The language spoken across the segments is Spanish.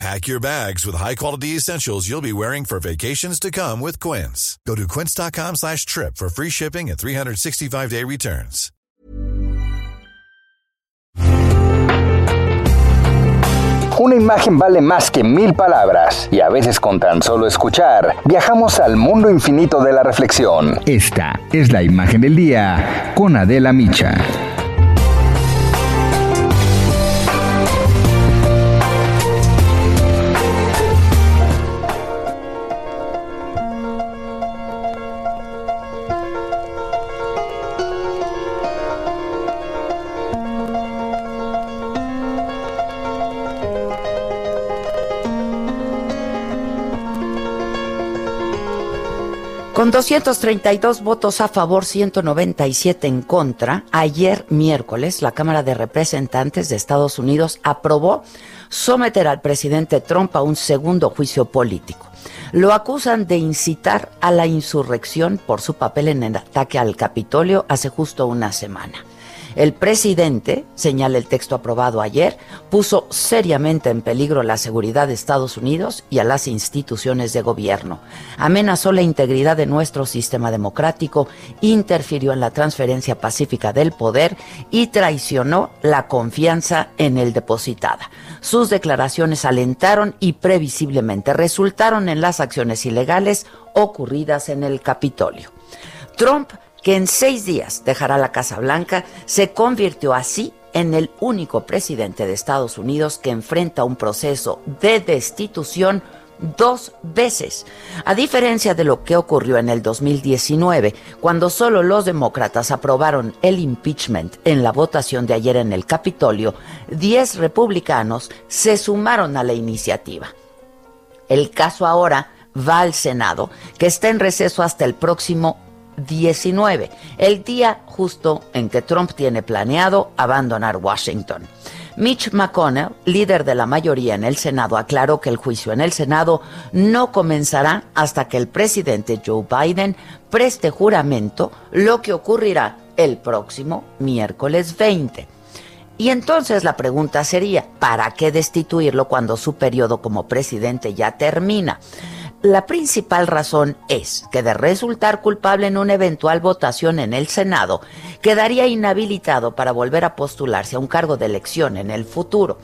Pack your bags with high-quality essentials you'll be wearing for vacations to come with Quince. Go to quince.com slash trip for free shipping and 365-day returns. Una imagen vale más que mil palabras y a veces con tan solo escuchar viajamos al mundo infinito de la reflexión. Esta es la imagen del día con Adela Micha. Con 232 votos a favor, 197 en contra, ayer miércoles la Cámara de Representantes de Estados Unidos aprobó someter al presidente Trump a un segundo juicio político. Lo acusan de incitar a la insurrección por su papel en el ataque al Capitolio hace justo una semana. El presidente, señala el texto aprobado ayer, puso seriamente en peligro la seguridad de Estados Unidos y a las instituciones de gobierno. Amenazó la integridad de nuestro sistema democrático, interfirió en la transferencia pacífica del poder y traicionó la confianza en él depositada. Sus declaraciones alentaron y previsiblemente resultaron en las acciones ilegales ocurridas en el Capitolio. Trump que en seis días dejará la Casa Blanca, se convirtió así en el único presidente de Estados Unidos que enfrenta un proceso de destitución dos veces, a diferencia de lo que ocurrió en el 2019, cuando solo los demócratas aprobaron el impeachment en la votación de ayer en el Capitolio, diez republicanos se sumaron a la iniciativa. El caso ahora va al Senado, que está en receso hasta el próximo 19, el día justo en que Trump tiene planeado abandonar Washington. Mitch McConnell, líder de la mayoría en el Senado, aclaró que el juicio en el Senado no comenzará hasta que el presidente Joe Biden preste juramento, lo que ocurrirá el próximo miércoles 20. Y entonces la pregunta sería, ¿para qué destituirlo cuando su periodo como presidente ya termina? La principal razón es que de resultar culpable en una eventual votación en el Senado, quedaría inhabilitado para volver a postularse a un cargo de elección en el futuro.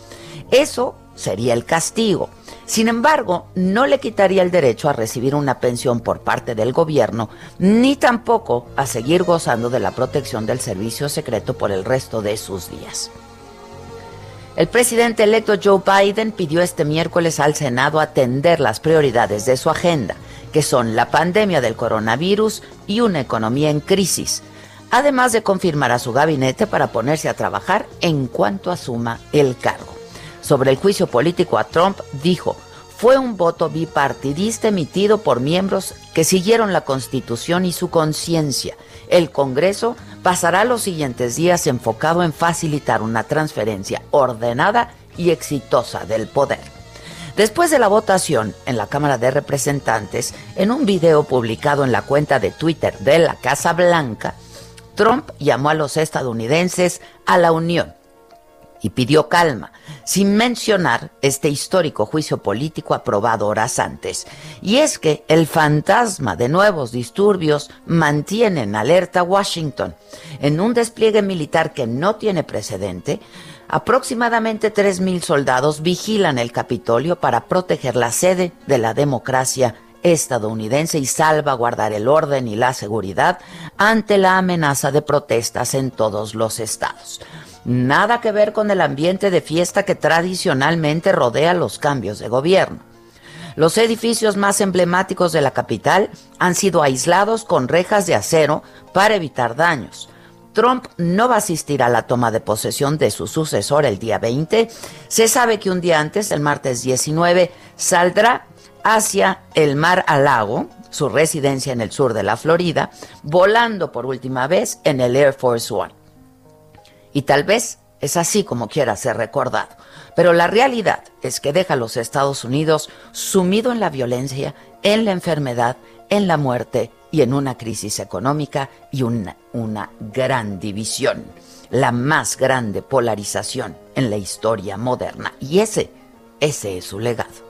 Eso sería el castigo. Sin embargo, no le quitaría el derecho a recibir una pensión por parte del gobierno, ni tampoco a seguir gozando de la protección del servicio secreto por el resto de sus días. El presidente electo Joe Biden pidió este miércoles al Senado atender las prioridades de su agenda, que son la pandemia del coronavirus y una economía en crisis, además de confirmar a su gabinete para ponerse a trabajar en cuanto asuma el cargo. Sobre el juicio político a Trump, dijo, fue un voto bipartidista emitido por miembros que siguieron la Constitución y su conciencia. El Congreso pasará los siguientes días enfocado en facilitar una transferencia ordenada y exitosa del poder. Después de la votación en la Cámara de Representantes, en un video publicado en la cuenta de Twitter de la Casa Blanca, Trump llamó a los estadounidenses a la unión y pidió calma, sin mencionar este histórico juicio político aprobado horas antes. Y es que el fantasma de nuevos disturbios mantiene en alerta a Washington. En un despliegue militar que no tiene precedente, aproximadamente 3.000 soldados vigilan el Capitolio para proteger la sede de la democracia estadounidense y salvaguardar el orden y la seguridad ante la amenaza de protestas en todos los estados. Nada que ver con el ambiente de fiesta que tradicionalmente rodea los cambios de gobierno. Los edificios más emblemáticos de la capital han sido aislados con rejas de acero para evitar daños. Trump no va a asistir a la toma de posesión de su sucesor el día 20. Se sabe que un día antes, el martes 19, saldrá hacia el mar al lago, su residencia en el sur de la Florida, volando por última vez en el Air Force One. Y tal vez es así como quiera ser recordado. Pero la realidad es que deja a los Estados Unidos sumido en la violencia, en la enfermedad, en la muerte y en una crisis económica y una, una gran división, la más grande polarización en la historia moderna. Y ese, ese es su legado.